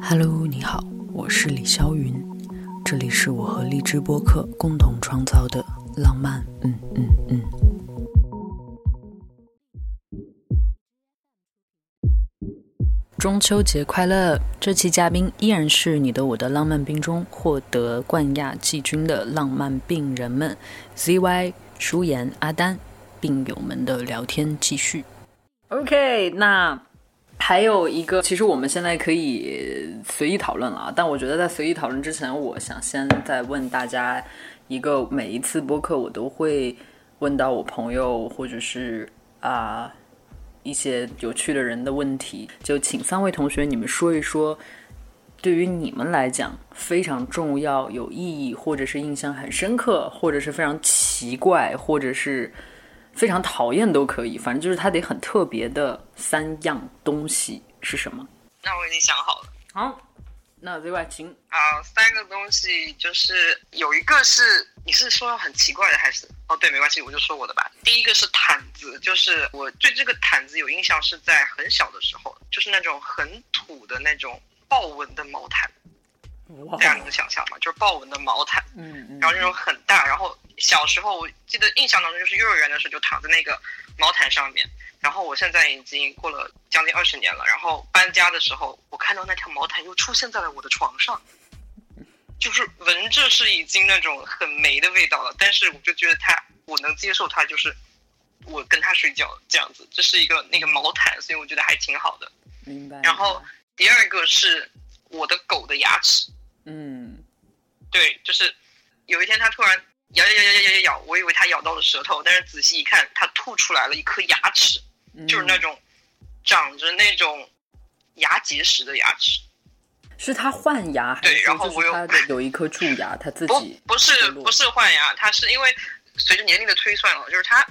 Hello，你好，我是李霄云，这里是我和荔枝播客共同创造的浪漫，嗯嗯嗯。中秋节快乐！这期嘉宾依然是你的我的浪漫病中获得冠亚季军的浪漫病人们，ZY、舒言、阿丹，病友们的聊天继续。OK，那。还有一个，其实我们现在可以随意讨论了啊。但我觉得在随意讨论之前，我想先再问大家一个，每一次播客我都会问到我朋友或者是啊一些有趣的人的问题。就请三位同学你们说一说，对于你们来讲非常重要、有意义，或者是印象很深刻，或者是非常奇怪，或者是。非常讨厌都可以，反正就是它得很特别的三样东西是什么？那我已经想好了。好，那另外请啊，三个东西就是有一个是你是说很奇怪的还是？哦，对，没关系，我就说我的吧。第一个是毯子，就是我对这个毯子有印象是在很小的时候，就是那种很土的那种豹纹的毛毯。大家能想象吗？就是豹纹的毛毯，嗯，然后那种很大，然后小时候我记得印象当中就是幼儿园的时候就躺在那个毛毯上面，然后我现在已经过了将近二十年了，然后搬家的时候我看到那条毛毯又出现在了我的床上，就是闻着是已经那种很霉的味道了，但是我就觉得它我能接受它，就是我跟它睡觉这样子，这是一个那个毛毯，所以我觉得还挺好的。明白。然后第二个是我的狗的牙齿。嗯，对，就是有一天它突然咬咬咬咬咬咬咬，我以为它咬到了舌头，但是仔细一看，它吐出来了一颗牙齿，就是那种长着那种牙结石的牙齿。是它换牙还是？对，然后我有有一颗蛀牙，它自己不不是不是换牙，它是因为随着年龄的推算了，就是它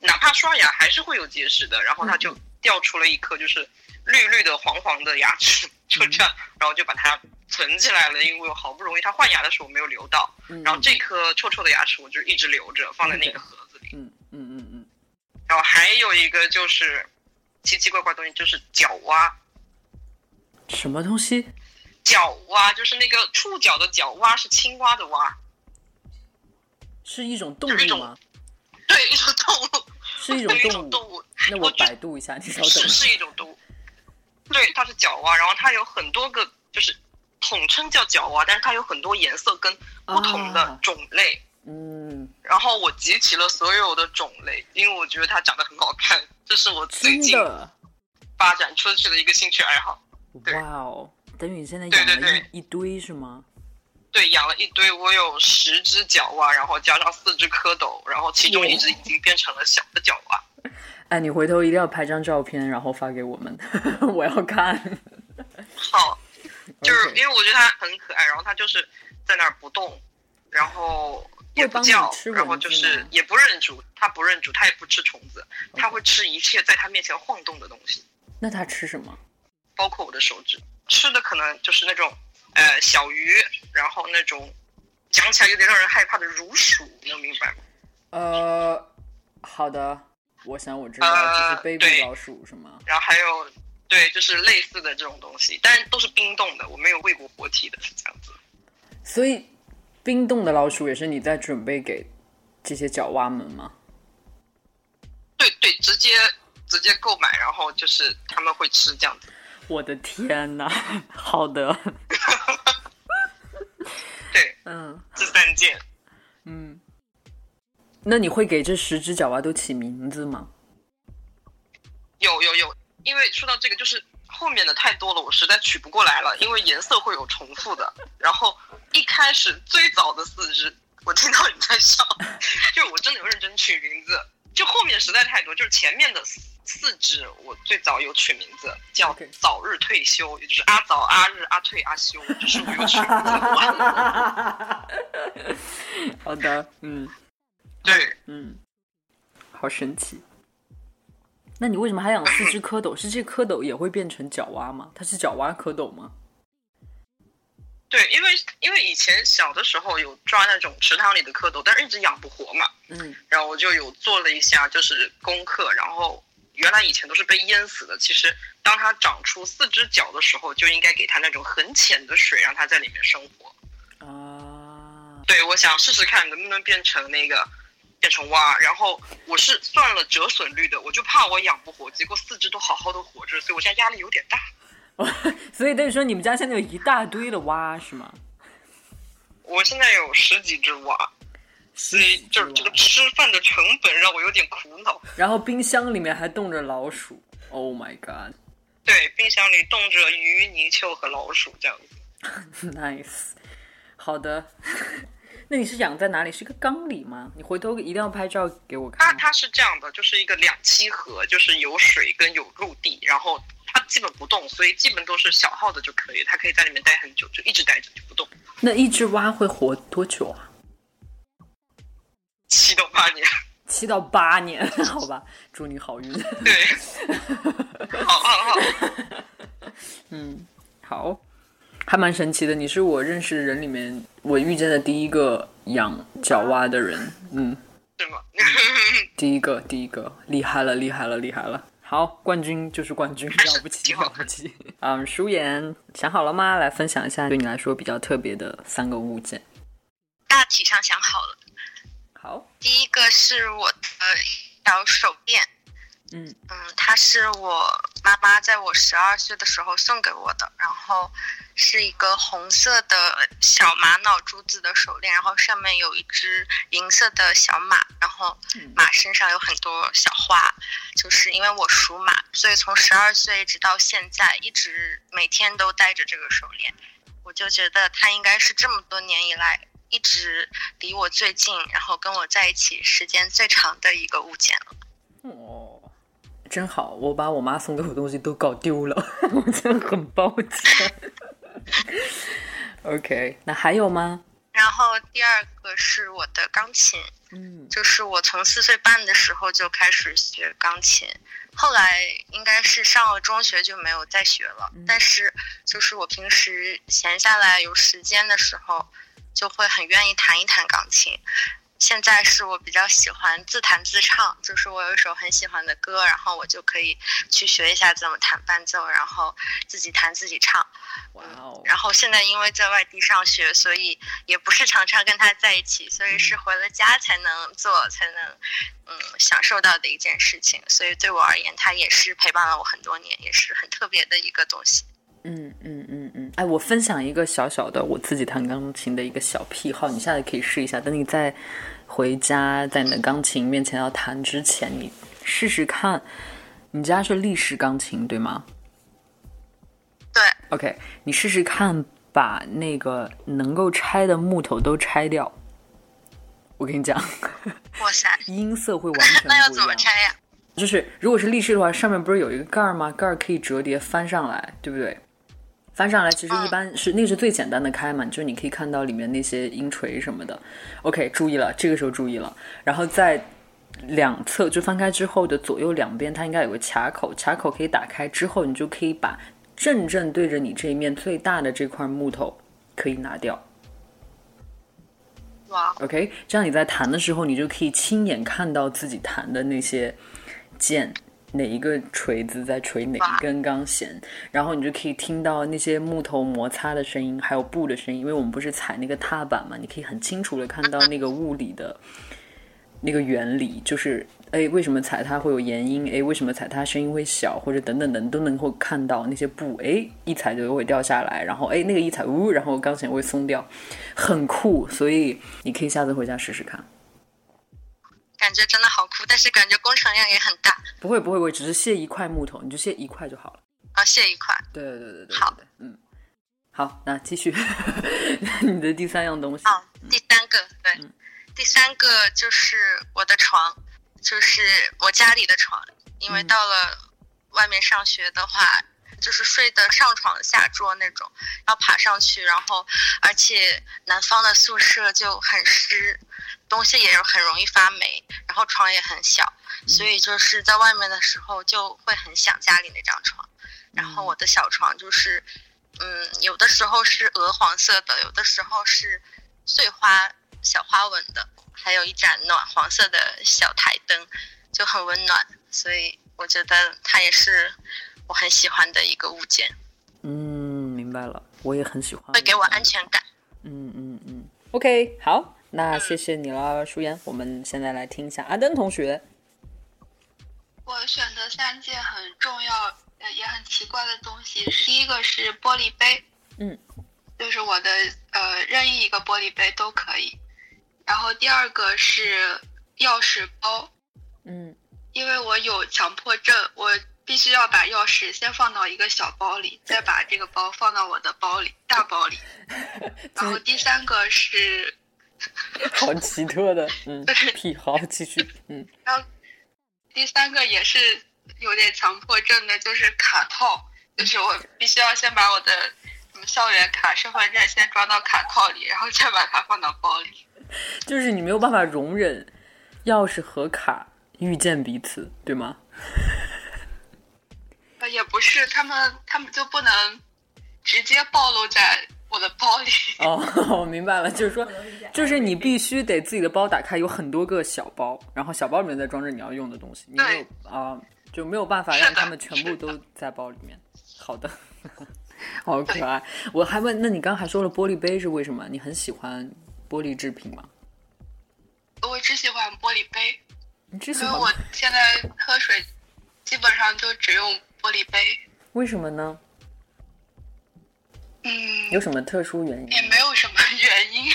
哪怕刷牙还是会有结石的，然后它就掉出了一颗就是绿绿的黄黄的牙齿，就这样，然后就把它。存起来了，因为我好不容易它换牙的时候没有留到，然后这颗臭臭的牙齿我就一直留着，放在那个盒子里。嗯嗯嗯嗯。然后还有一个就是奇奇怪怪东西，就是脚蛙。什么东西？角蛙就是那个触角的角蛙，是青蛙的蛙。是一种动物吗？对，一种动物。是一种 动物。那我百度一下，你稍等。是是一种动物。对，它是角蛙，然后它有很多个，就是。统称叫角蛙，但是它有很多颜色跟不同的种类。嗯，然后我集齐了所有的种类，因为我觉得它长得很好看，这是我最近发展出去的一个兴趣爱好。哇哦，等于现在养了一一堆是吗？对，养了一堆，我有十只角蛙，然后加上四只蝌蚪，然后其中一只已经变成了小的角蛙。哎，你回头一定要拍张照片，然后发给我们，我要看。好。就是因为我觉得它很可爱，然后它就是在那儿不动，然后也不叫，然后就是也不认主，它不认主，它也不吃虫子，它会吃一切在它面前晃动的东西。那它吃什么？包括我的手指，吃的可能就是那种呃小鱼，然后那种讲起来有点让人害怕的乳鼠，能明白吗？呃，好的，我想我知道，就是杯子老鼠是吗？然后还有。对，就是类似的这种东西，但都是冰冻的，我没有喂过活体的，是这样子。所以，冰冻的老鼠也是你在准备给这些角蛙们吗？对对，直接直接购买，然后就是他们会吃这样子。我的天哪！好的。对，嗯，这三件，嗯，那你会给这十只角蛙都起名字吗？有有有。因为说到这个，就是后面的太多了，我实在取不过来了。因为颜色会有重复的。然后一开始最早的四只，我听到你在笑，就是我真的有认真取名字。就后面实在太多，就是前面的四只，我最早有取名字叫早日退休，也就是阿早、阿日、阿退、阿休，就是我有取名字。好的，嗯，对，嗯，好神奇。那你为什么还养四只蝌蚪？是这蝌蚪也会变成角蛙吗？它是角蛙蝌蚪吗？对，因为因为以前小的时候有抓那种池塘里的蝌蚪，但是一直养不活嘛。嗯。然后我就有做了一下就是功课，然后原来以前都是被淹死的。其实当它长出四只脚的时候，就应该给它那种很浅的水，让它在里面生活。啊，对，我想试试看能不能变成那个变成蛙。然后我是算了折损率的，我就怕我养不活，结果四只都好好的活着，所以我现在压力有点大。所以等于说你们家现在有一大堆的蛙是吗？我现在有十几只蛙，所以就是这个吃饭的成本让我有点苦恼。然后冰箱里面还冻着老鼠，Oh my god！对，冰箱里冻着鱼、泥鳅和老鼠这样子。Nice，好的。那你是养在哪里？是一个缸里吗？你回头一定要拍照给我看。它它是这样的，就是一个两栖河，就是有水跟有陆地，然后它基本不动，所以基本都是小号的就可以，它可以在里面待很久，就一直待着就不动，那一只蛙会活多久啊？七到八年。七到八年，好吧，祝你好运。对，好好好，嗯，好，还蛮神奇的。你是我认识人里面我遇见的第一个养角蛙的人，嗯，是吗？第一个，第一个，厉害了，厉害了，厉害了。好，冠军就是冠军，了不起，了不起。嗯，舒言想好了吗？来分享一下对你来说比较特别的三个物件。大体上想好了。好，第一个是我的一条手链，嗯嗯，它是我妈妈在我十二岁的时候送给我的，然后是一个红色的小玛瑙珠子的手链，然后上面有一只银色的小马，然后马身上有很多小花，就是因为我属马，所以从十二岁一直到现在，一直每天都戴着这个手链，我就觉得它应该是这么多年以来。一直离我最近，然后跟我在一起时间最长的一个物件了。哦，真好，我把我妈送给我的东西都搞丢了，我真的很抱歉。OK，那还有吗？然后第二个是我的钢琴，嗯就是我从四岁半的时候就开始学钢琴，后来应该是上了中学就没有再学了。但是就是我平时闲下来有时间的时候，就会很愿意弹一弹钢琴。现在是我比较喜欢自弹自唱，就是我有一首很喜欢的歌，然后我就可以去学一下怎么弹伴奏，然后自己弹自己唱。哇哦，然后现在因为在外地上学，所以也不是常常跟他在一起，所以是回了家才能做，才能嗯享受到的一件事情。所以对我而言，他也是陪伴了我很多年，也是很特别的一个东西。哎，我分享一个小小的我自己弹钢琴的一个小癖好，你下次可以试一下。等你在回家在你的钢琴面前要弹之前，你试试看。你家是立式钢琴对吗对，？OK，你试试看，把那个能够拆的木头都拆掉。我跟你讲，哇塞，音色会完 全不一那要样。怎么拆呀？就是如果是立式的话，上面不是有一个盖儿吗？盖儿可以折叠翻上来，对不对？翻上来其实一般是、那个是最简单的开嘛，就是你可以看到里面那些音锤什么的。OK，注意了，这个时候注意了。然后在两侧就翻开之后的左右两边，它应该有个卡口，卡口可以打开之后，你就可以把正正对着你这一面最大的这块木头可以拿掉。哇，OK，这样你在弹的时候，你就可以亲眼看到自己弹的那些键，哪一个锤子在锤哪一根钢弦，然后你就可以听到那些木头摩擦的声音，还有布的声音。因为我们不是踩那个踏板嘛，你可以很清楚的看到那个物理的 那个原理，就是哎，为什么踩它会有延音？哎，为什么踩它声音会小？或者等等等都能够看到那些布，哎，一踩就会掉下来，然后哎，那个一踩呜，然后钢弦会松掉，很酷。所以你可以下次回家试试看。感觉真的好酷，但是感觉工程量也很大。不会不会，我只是卸一块木头，你就卸一块就好了。啊，卸一块。对对对对对，好对，嗯，好，那继续 你的第三样东西。啊，第三个，对，第三个就是我的床，就是我家里的床，因为到了外面上学的话，就是睡的上床下桌那种，要爬上去，然后而且南方的宿舍就很湿，东西也很容易发霉，然后床也很小，所以就是在外面的时候就会很想家里那张床。然后我的小床就是，嗯，有的时候是鹅黄色的，有的时候是碎花小花纹的，还有一盏暖黄色的小台灯，就很温暖。所以我觉得它也是我很喜欢的一个物件。嗯，明白了，我也很喜欢，会给我安全感。嗯嗯嗯，OK，好，那谢谢你了，舒言。我们现在来听一下阿登同学。我选的三件很重要呃也很奇怪的东西，第一个是玻璃杯，嗯，就是我的呃任意一个玻璃杯都可以。然后第二个是钥匙包，嗯，因为我有强迫症，我必须要把钥匙先放到一个小包里，再把这个包放到我的包里大包里。然后第三个是 好奇特的，嗯，癖好，继续，嗯。然后第三个也是有点强迫症的，就是卡套，就是我必须要先把我的什么校园卡、身份证先装到卡套里，然后再把它放到包里。就是你没有办法容忍钥匙和卡遇见彼此，对吗？不是，他们他们就不能直接暴露在我的包里。哦，我明白了，就是说，就是你必须得自己的包打开，有很多个小包，然后小包里面再装着你要用的东西。你没有啊，就没有办法让他们全部都在包里面。好的，好可爱。我还问，那你刚还说了玻璃杯是为什么？你很喜欢玻璃制品吗？我只喜欢玻璃杯，你只喜欢？因为我现在喝水基本上就只用玻璃杯。为什么呢？嗯，有什么特殊原因？也没有什么原因。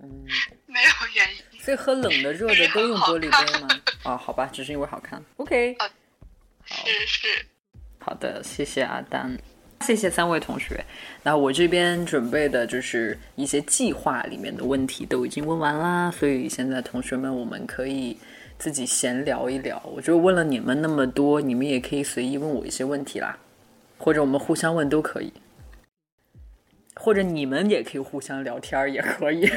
嗯，没有原因。所以喝冷的、热的都用玻璃杯吗？啊，好吧，只是因为好看。OK，是是。好的，谢谢阿丹，谢谢三位同学。那我这边准备的就是一些计划里面的问题都已经问完啦，所以现在同学们我们可以自己闲聊一聊。我就问了你们那么多，你们也可以随意问我一些问题啦，或者我们互相问都可以，或者你们也可以互相聊天也可以。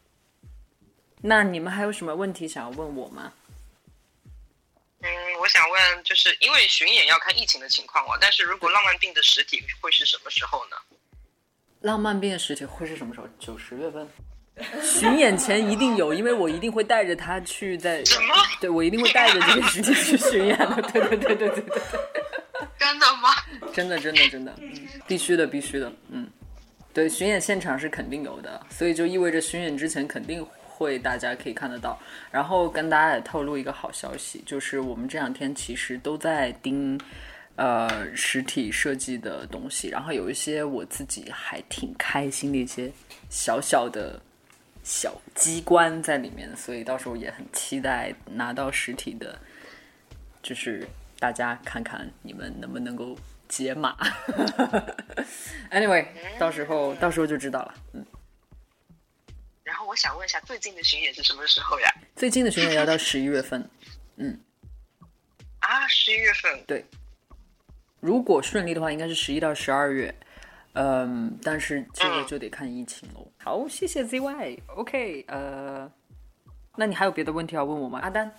那你们还有什么问题想要问我吗？嗯，我想问，就是因为巡演要看疫情的情况嘛，但是如果浪漫病的实体会是什么时候呢？浪漫病的实体会是什么时候？九十月份，巡演前一定有，因为我一定会带着他去在。什么？对，我一定会带着这个实体去巡演的。对对对对对对。真的吗？真的真的真的，嗯，必须的必须的，嗯，对，巡演现场是肯定有的，所以就意味着巡演之前肯定。会，大家可以看得到。然后跟大家也透露一个好消息，就是我们这两天其实都在盯，呃，实体设计的东西。然后有一些我自己还挺开心的一些小小的小机关在里面，所以到时候也很期待拿到实体的，就是大家看看你们能不能够解码。Anyway，到时候到时候就知道了，嗯。然后我想问一下，最近的巡演是什么时候呀？最近的巡演要到十一月份，嗯，啊，十一月份，对。如果顺利的话，应该是十一到十二月，嗯，但是这个就得看疫情喽。好，谢谢 ZY，OK，呃，那你还有别的问题要问我吗？阿丹，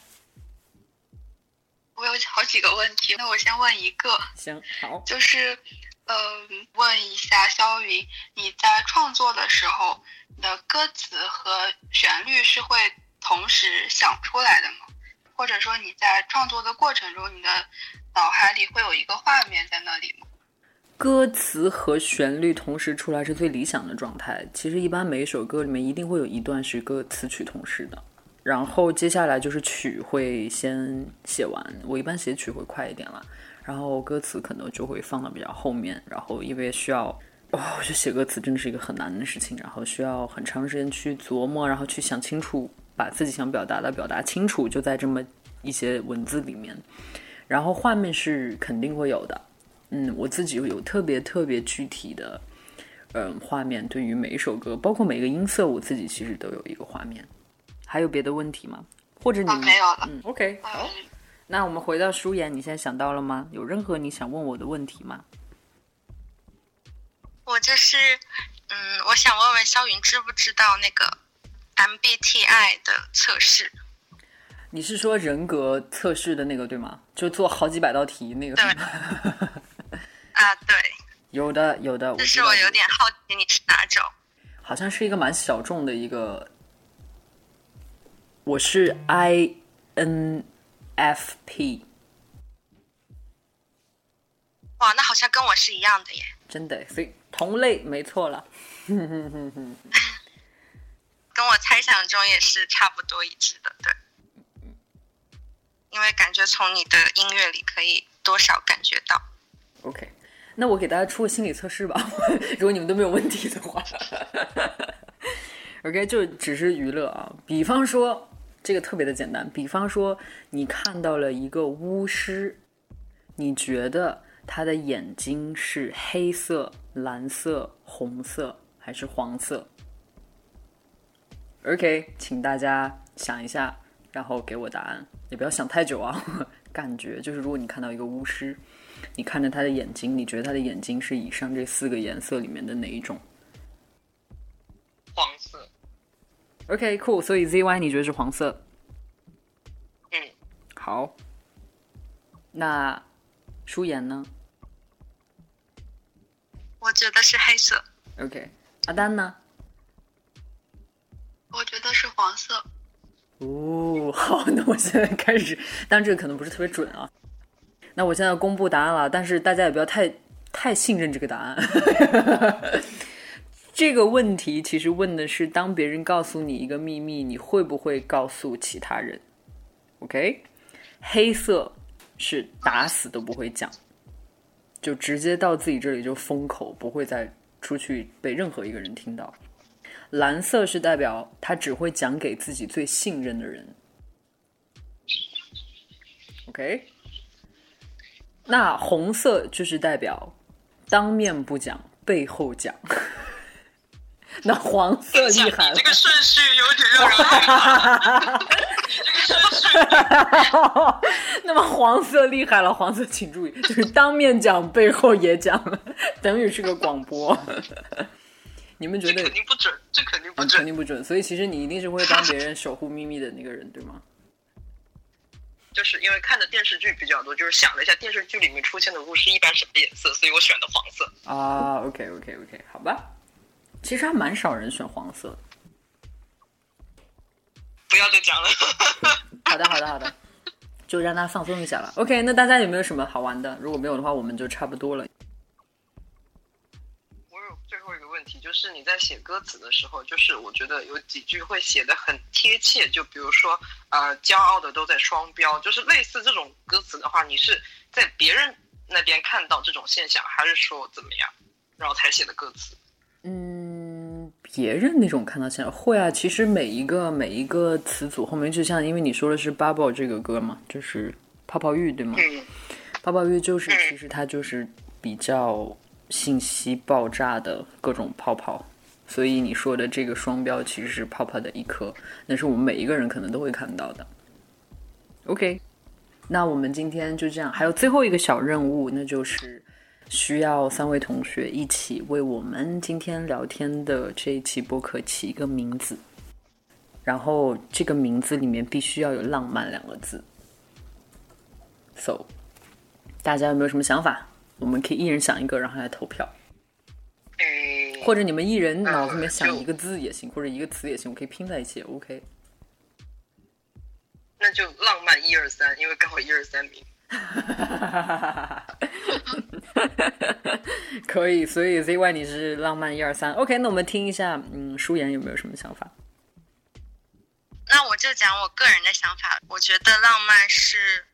我有好几个问题，那我先问一个，行，好，就是，嗯，问一下肖云，你在创作的时候。你的歌词和旋律是会同时想出来的吗？或者说你在创作的过程中，你的脑海里会有一个画面在那里吗？歌词和旋律同时出来是最理想的状态。其实一般每一首歌里面一定会有一段是歌词曲同时的，然后接下来就是曲会先写完。我一般写曲会快一点了，然后歌词可能就会放到比较后面。然后因为需要。哇，我觉得写歌词真的是一个很难的事情，然后需要很长时间去琢磨，然后去想清楚，把自己想表达的表达清楚，就在这么一些文字里面。然后画面是肯定会有的，嗯，我自己有特别特别具体的，嗯，画面。对于每一首歌，包括每个音色，我自己其实都有一个画面。还有别的问题吗？或者你没有了？嗯，OK，好。那我们回到舒言，你现在想到了吗？有任何你想问我的问题吗？我就是，嗯，我想问问肖云，知不知道那个 MBTI 的测试？你是说人格测试的那个对吗？就做好几百道题那个？对。啊，对。有的，有的。就是我有点好奇，你是哪种？好像是一个蛮小众的一个。我是 INFP。哇，那好像跟我是一样的耶。真的，所以同类没错了。跟我猜想中也是差不多一致的，对。因为感觉从你的音乐里可以多少感觉到。OK，那我给大家出个心理测试吧，如果你们都没有问题的话。OK，就只是娱乐啊。比方说，这个特别的简单。比方说，你看到了一个巫师，你觉得他的眼睛是黑色、蓝色、红色还是黄色？OK，请大家想一下，然后给我答案，也不要想太久啊。感觉就是，如果你看到一个巫师，你看着他的眼睛，你觉得他的眼睛是以上这四个颜色里面的哪一种黄色，？OK，cool、所以 ZY 你觉得是黄色？嗯，好。那舒颜呢我觉得是黑色。？OK，阿丹呢？我觉得是黄色。哦，好，那我现在开始，但这个可能不是特别准啊。那我现在公布答案了，但是大家也不要太太信任这个答案。这个问题其实问的是，当别人告诉你一个秘密，你会不会告诉其他人？OK，黑色是打死都不会讲，就直接到自己这里就封口，不会再出去被任何一个人听到。蓝色是代表他只会讲给自己最信任的人。OK，那红色就是代表当面不讲，背后讲。那黄色厉害了这，个顺序有点让人害怕。你这个顺序，那么黄色厉害了，黄色请注意，就是当面讲，背后也讲，等于是个广播。你们觉得肯定不准，这肯定不嗯肯。定不准，所以其实你一定是会帮别人守护秘密的那个人，对吗？就是因为看的电视剧比较多，就是想了一下电视剧里面出现的巫师一般什么颜色，所以我选的黄色。啊，OK OK OK，好吧。其实还蛮少人选黄色的。不要再讲了。好的好的好的，就让他放松一下了。OK，那大家有没有什么好玩的？如果没有的话，我们就差不多了。就是你在写歌词的时候，就是我觉得有几句会写的很贴切，就比如说呃，骄傲的都在双标，就是类似这种歌词的话，你是在别人那边看到这种现象，还是说怎么样，然后才写的歌词？嗯，别人那种看到现象会啊，其实每一个每一个词组后面，就像因为你说的是 bubble 这个歌嘛，就是泡泡浴对吗？嗯泡泡浴就是嗯其实它就是比较信息爆炸的各种泡泡，所以你说的这个双标其实是泡泡的一颗，那是我们每一个人可能都会看到的。OK，那我们今天就这样，还有最后一个小任务，那就是需要三位同学一起为我们今天聊天的这一期播客起一个名字，然后这个名字里面必须要有“浪漫”两个字。So，大家有没有什么想法？我们可以一人想一个，然后来投票，诶，或者你们一人脑子里面想一个字也行，或者一个词也行，我可以拼在一起也，OK。那就浪漫一二三，因为刚好一二三名。可以，所以 ZY 你是浪漫一二三，OK，那我们听一下，嗯，舒言有没有什么想法？那我就讲我个人的想法，我觉得浪漫是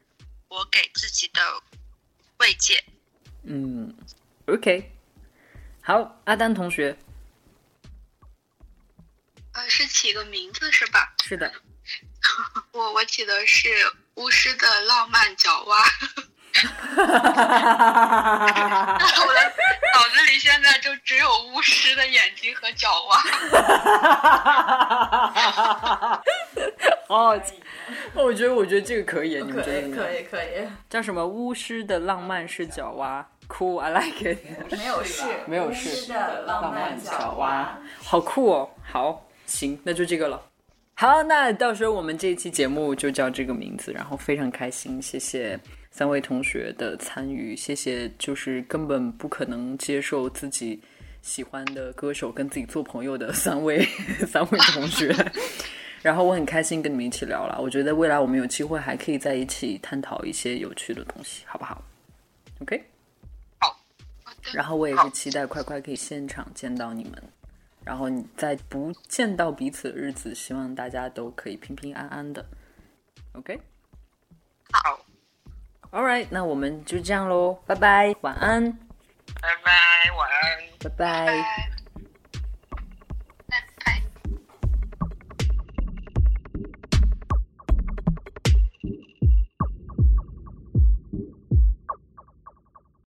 我给自己的慰藉。嗯，OK，好，阿丹同学，呃，是起个名字是吧？是的，我我起的是巫师的浪漫脚蛙，我的脑子里现在就只有巫师的眼睛和脚蛙。好好听，我觉得我觉得这个可以，你们觉得怎么样？以可以，叫什么？巫师的浪漫是角蛙，Cool，I like it。没有事，没有事的浪漫角蛙，好酷哦！好，行，那就这个了。好，那到时候我们这一期节目就叫这个名字，然后非常开心，谢谢三位同学的参与，谢谢就是根本不可能接受自己喜欢的歌手跟自己做朋友的三位 三位同学。然后我很开心跟你们一起聊了，我觉得未来我们有机会还可以在一起探讨一些有趣的东西，好不好？OK。好然后我也是期待快快可以现场见到你们。然后你在不见到彼此的日子，希望大家都可以平平安安的。OK，好，All right，那我们就这样喽，拜拜，晚安，拜拜，晚安，拜拜。